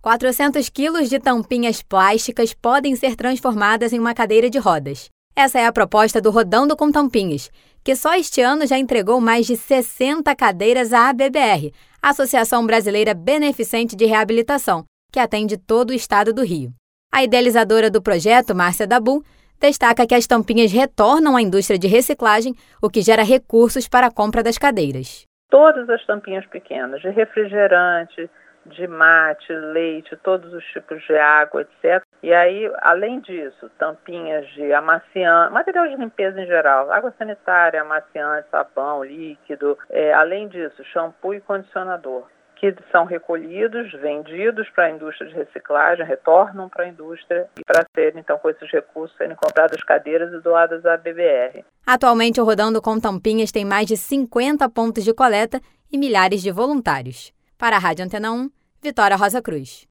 400 quilos de tampinhas plásticas podem ser transformadas em uma cadeira de rodas. Essa é a proposta do Rodando com Tampinhas, que só este ano já entregou mais de 60 cadeiras à ABBR, Associação Brasileira Beneficente de Reabilitação, que atende todo o estado do Rio. A idealizadora do projeto, Márcia Dabu, destaca que as tampinhas retornam à indústria de reciclagem, o que gera recursos para a compra das cadeiras. Todas as tampinhas pequenas, de refrigerante, de mate, leite, todos os tipos de água, etc. E aí, além disso, tampinhas de amaciante, material de limpeza em geral, água sanitária, amaciante, sabão, líquido. É, além disso, shampoo e condicionador que são recolhidos, vendidos para a indústria de reciclagem, retornam para a indústria e para serem, então, com esses recursos, serem compradas cadeiras e doadas à BBR. Atualmente, o Rodando com Tampinhas tem mais de 50 pontos de coleta e milhares de voluntários. Para a Rádio Antena 1, Vitória Rosa Cruz.